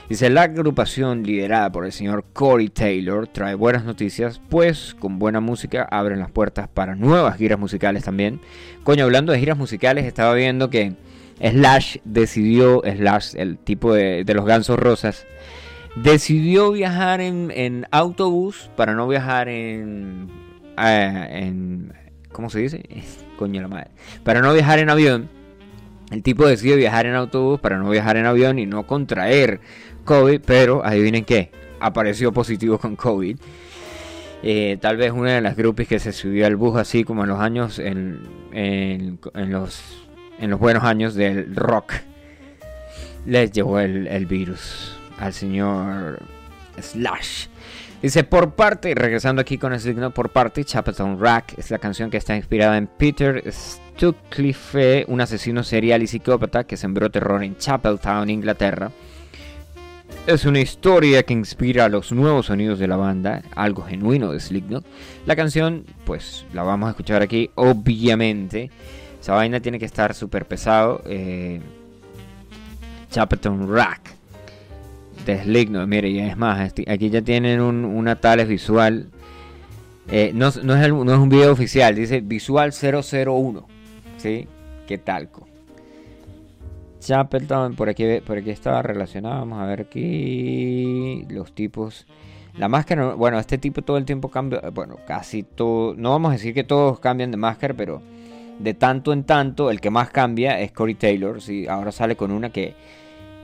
Dice, la agrupación liderada por el señor Corey Taylor trae buenas noticias, pues con buena música abren las puertas para nuevas giras musicales también. Coño, hablando de giras musicales, estaba viendo que Slash decidió, Slash, el tipo de los gansos rosas, decidió viajar en, en autobús para no viajar en, eh. ¿Cómo se dice? <laughs> Coño la madre. Para no viajar en avión. El tipo decidió viajar en autobús para no viajar en avión y no contraer COVID, pero adivinen qué, apareció positivo con COVID. Eh, tal vez una de las groupies que se subió al bus así como en los años, en, en- los, en los buenos años del rock, les llevó el virus al señor Slash. Dice, por parte, regresando aquí con el signo, por parte, Chapeltown Rack es la canción que está inspirada en Peter Stucliffe, un asesino serial y psicópata que sembró terror en Chapeltown, Inglaterra. Es una historia que inspira a los nuevos sonidos de la banda, algo genuino de Slipknot. La canción, pues la vamos a escuchar aquí, obviamente. Esa vaina tiene que estar súper pesado. Eh, Chapeltown Rack de Slipknot, mire, y es más, esti- aquí ya tienen un, una tales visual. Eh, no, no es no es un video oficial, dice visual 001. ¿Sí? ¿Qué talco? Chapeltown, por aquí, por aquí estaba relacionado. Vamos a ver aquí. Los tipos. La máscara, bueno, este tipo todo el tiempo cambia. Bueno, casi todo. No vamos a decir que todos cambian de máscara, pero de tanto en tanto, el que más cambia es Corey Taylor. ¿sí? Ahora sale con una que.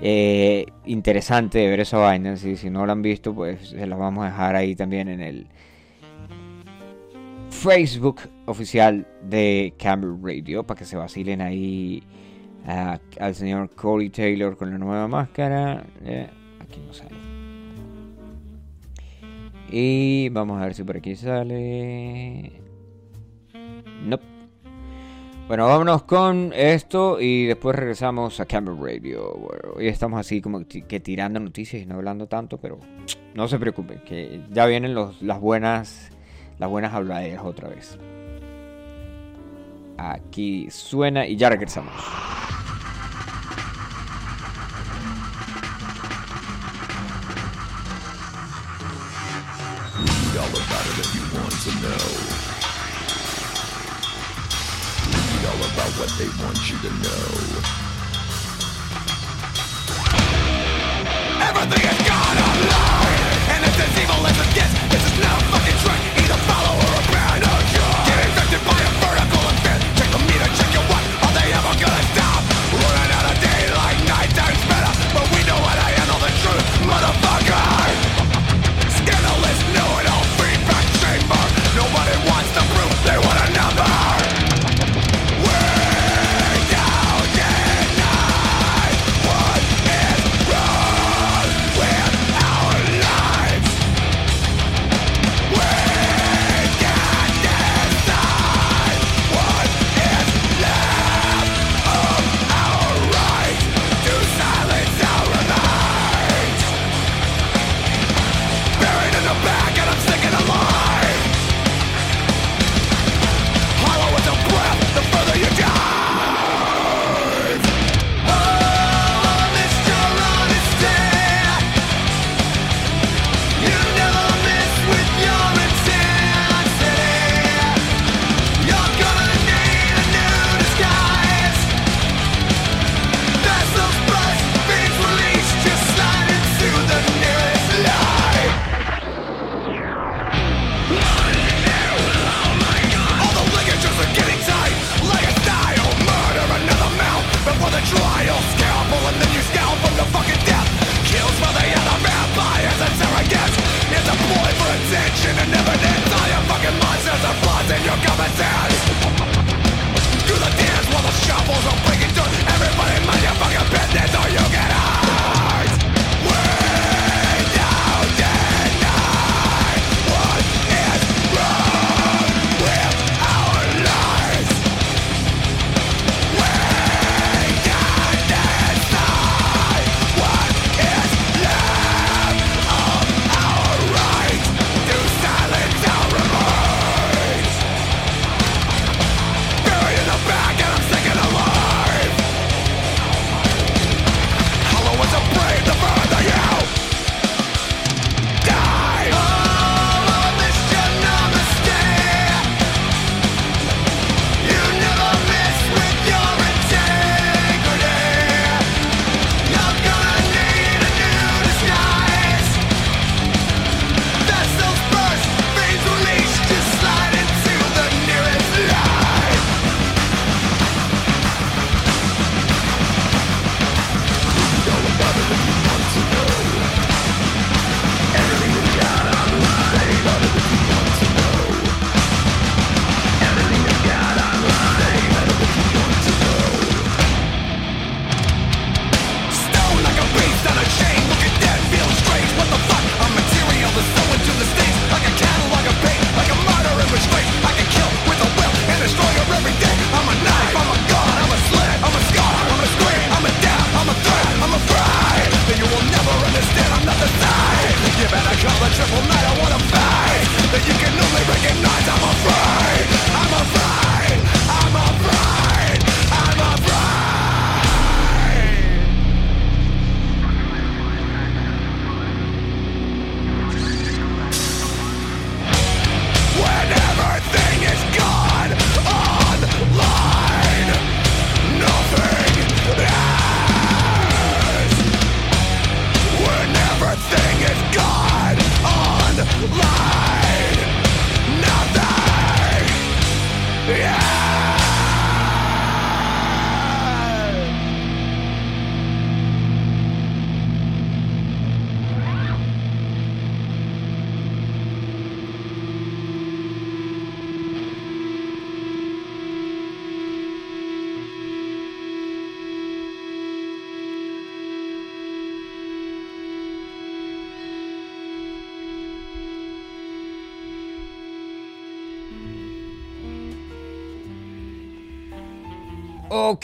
Eh, interesante de ver esa vaina. ¿sí? Si no la han visto, pues se las vamos a dejar ahí también en el Facebook oficial de Camera Radio para que se vacilen ahí al señor Corey Taylor con la nueva máscara. Eh, aquí no sale. Y vamos a ver si por aquí sale. No. Bueno, vámonos con esto y después regresamos a Camera Radio. Bueno, hoy estamos así como que tirando noticias y no hablando tanto, pero no se preocupen, que ya vienen los, las buenas las buenas habladeras otra vez. Aquí suena y ya regresamos. All about it if you want to know. All about what they want you to know. Everything is gone and it's as evil as it gets.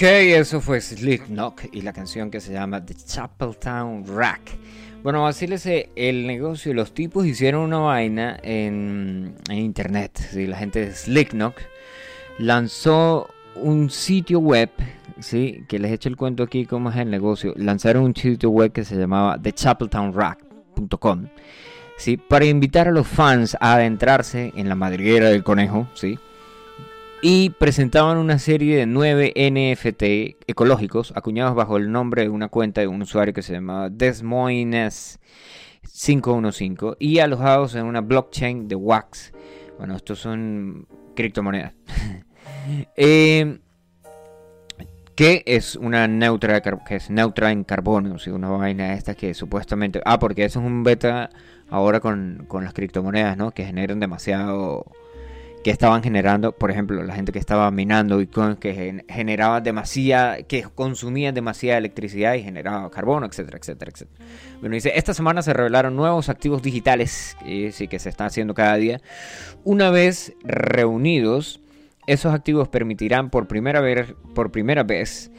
Ok, eso fue Slipknot y la canción que se llama The Chapeltown Rack. Bueno, así les sé, el negocio, los tipos hicieron una vaina en, en internet. ¿sí? La gente de Slipknot lanzó un sitio web, ¿sí? que les he hecho el cuento aquí cómo es el negocio. Lanzaron un sitio web que se llamaba thechapeltownrack.com. ¿sí? para invitar a los fans a adentrarse en la madriguera del conejo. ¿sí? Y presentaban una serie de nueve NFT ecológicos acuñados bajo el nombre de una cuenta de un usuario que se llamaba Desmoines 515 y alojados en una blockchain de Wax. Bueno, estos son criptomonedas. <laughs> Eh, que es una neutra de que es neutra en carbono, ¿sí? una vaina esta que supuestamente ah porque eso es un beta ahora con, con las criptomonedas, ¿no? Que generan demasiado que estaban generando, por ejemplo, la gente que estaba minando Bitcoin, que gen- generaba demasiada, que consumía demasiada electricidad y generaba carbono, etcétera, etcétera, etcétera. Bueno, dice, esta semana se revelaron nuevos activos digitales, que sí que se están haciendo cada día. Una vez reunidos, esos activos permitirán por primera vez, por primera vez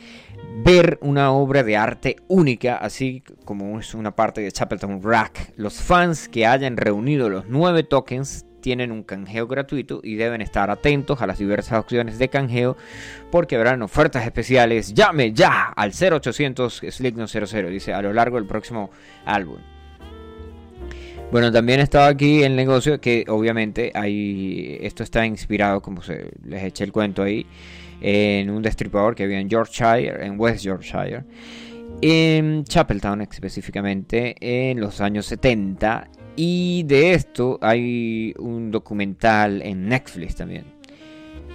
ver una obra de arte única, así como es una parte de Chapeltown Rack. Los fans que hayan reunido los nueve tokens tienen un canjeo gratuito y deben estar atentos a las diversas opciones de canjeo porque habrán ofertas especiales. Llame ya al 0800 Slickno 00, dice a lo largo del próximo álbum. Bueno, también estaba aquí el negocio que obviamente hay, esto está inspirado, como se, les eché el cuento ahí, en un destripador que había en Yorkshire, en West Yorkshire, en Chapeltown específicamente, en los años 70. Y de esto hay un documental en Netflix también.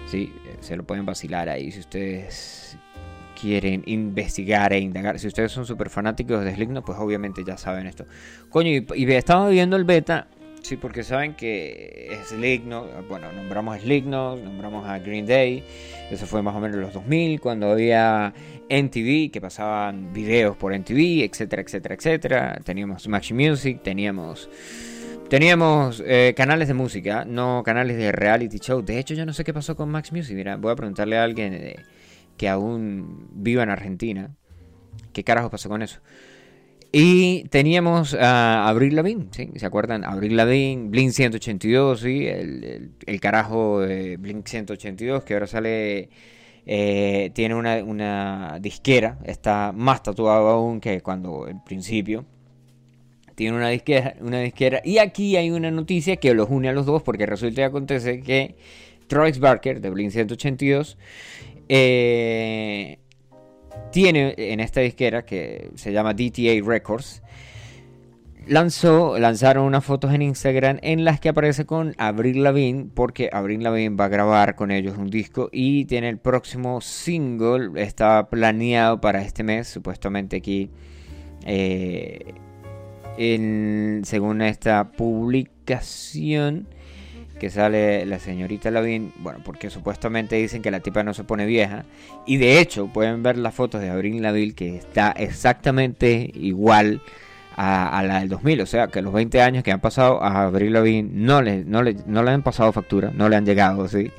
Sí, se lo pueden vacilar ahí si ustedes quieren investigar e indagar. Si ustedes son súper fanáticos de Slipknot, pues obviamente ya saben esto. Coño, y, y estaba viendo el beta. Sí, porque saben que Slipknot, bueno, nombramos a Slipknot, nombramos a Green Day, eso fue más o menos en los 2000, cuando había MTV, que pasaban videos por MTV, etcétera, etcétera, etcétera. Teníamos Maxi Music, teníamos... Teníamos eh, canales de música, no canales de reality show. De hecho, yo no sé qué pasó con Max Music. Mira, voy a preguntarle a alguien eh, que aún viva en Argentina. ¿Qué carajo pasó con eso? Y teníamos a Abril Lavigne, ¿sí? ¿Se acuerdan? Abril Lavigne, Blink 182, ¿sí? El, el- carajo de Blink 182 que ahora sale... eh, tiene una, una disquera, está más tatuado aún que cuando el principio. Tiene una disquera, una disquera. Y aquí hay una noticia que los une a los dos porque resulta y acontece que Travis Barker de Blink 182 eh, tiene en esta disquera que se llama DTA Records lanzó lanzaron unas fotos en Instagram en las que aparece con Avril Lavigne porque Avril Lavigne va a grabar con ellos un disco y tiene el próximo single está planeado para este mes supuestamente aquí eh, en- según esta publicación que sale la señorita Lavín, bueno, porque supuestamente dicen que la tipa no se pone vieja. Y de hecho, pueden ver las fotos de Abril Laville que está exactamente igual a, la del 2000. O sea, que los 20 años que han pasado a Abril Lavigne no le, no, no le han pasado factura, no le han llegado, ¿sí?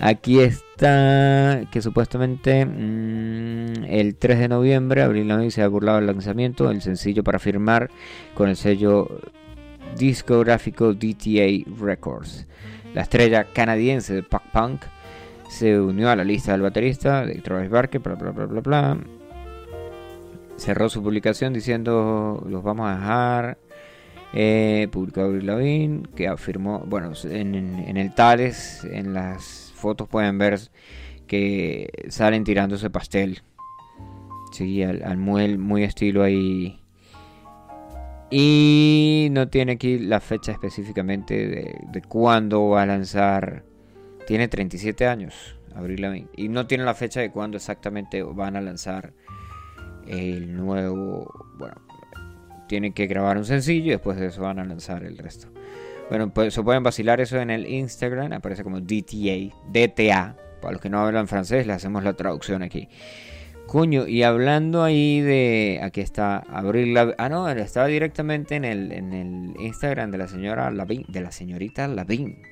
Aquí está que supuestamente mm, el 3 de noviembre Abril Lavigne se ha burlado del lanzamiento del sencillo para firmar con el sello discográfico DTA Records. La estrella canadiense de pop punk se unió a la lista del baterista de Travis Barker, bla bla bla bla bla. Cerró su publicación diciendo los vamos a dejar. Eh, publicó Avril Lavigne que afirmó, bueno, en, el Tales, en las fotos pueden ver que salen tirándose pastel. Sí, al, al muy estilo ahí. Y no tiene aquí la fecha específicamente de, de cuándo va a lanzar. Tiene 37 años, Abril Lavigne. Y no tiene la fecha de cuándo exactamente van a lanzar el nuevo. Bueno, tienen que grabar un sencillo y después de eso van a lanzar el resto. Bueno, pues se pueden vacilar eso en el Instagram. Aparece como DTA, DTA. Para los que no hablan francés, le hacemos la traducción aquí. Coño, y hablando ahí de. Aquí está Abril Lav- Ah, no, estaba directamente en el, en el Instagram de la señora Lavigne, de la señorita Lavigne.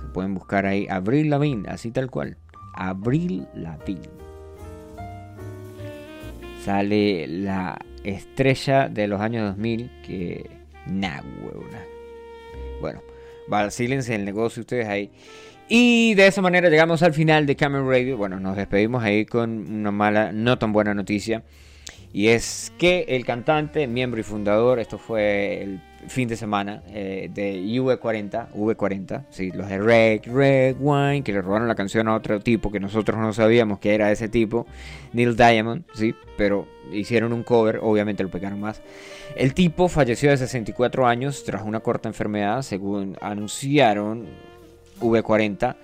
Se pueden buscar ahí Abril Lavigne, así tal cual. Abril Lavigne. Sale la estrella de los años 2000 que. Nah, huevona. Bueno, vacílense el negocio ustedes ahí. Y de esa manera llegamos al final de Camera Radio. Bueno, nos despedimos ahí con una mala, no tan buena noticia. Y es que el cantante, miembro y fundador, esto fue el fin de semana eh, de V40, V40, sí, los de Red, Red Wine, que le robaron la canción a otro tipo que nosotros no sabíamos que era ese tipo, Neil Diamond, sí, pero hicieron un cover, obviamente lo pegaron más. El tipo falleció de 64 años tras una corta enfermedad, según anunciaron V40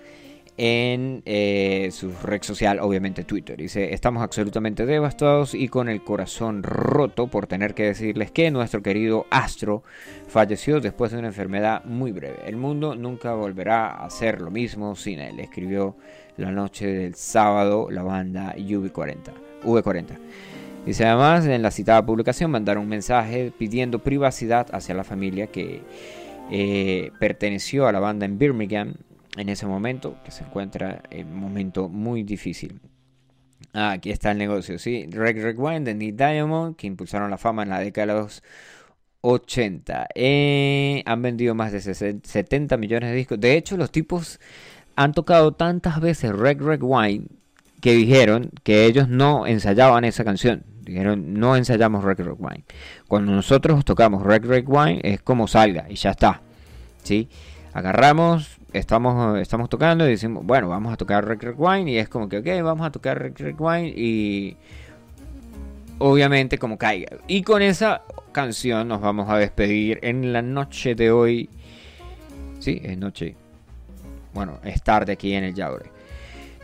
en eh, su red social, obviamente Twitter. Dice, estamos absolutamente devastados y con el corazón roto por tener que decirles que nuestro querido Astro falleció después de una enfermedad muy breve. El mundo nunca volverá a ser lo mismo sin él, escribió la noche del sábado la banda UV40, V40. Dice además, en la citada publicación mandaron un mensaje pidiendo privacidad hacia la familia que eh, perteneció a la banda en Birmingham en ese momento, que se encuentra en un momento muy difícil. Ah, aquí está el negocio, sí. Reg Wine de Neil Diamond, que impulsaron la fama en la década de los 80. Eh, han vendido más de 60 70 millones de discos. De hecho, los tipos han tocado tantas veces Reg Wine que dijeron que ellos no ensayaban esa canción. Dijeron, no ensayamos Reg Wine. Cuando nosotros tocamos Reg Wine es como salga y ya está. ¿Sí? Agarramos, estamos, estamos tocando y decimos, bueno, vamos a tocar Reg Wine y es como que, ok, vamos a tocar Reg Wine y obviamente como caiga. Y con esa canción nos vamos a despedir en la noche de hoy. Sí, es noche. Bueno, es tarde aquí en el Yaure.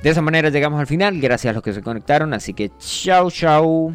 De esa manera llegamos al final. Gracias a los que se conectaron. Así que chao, chao.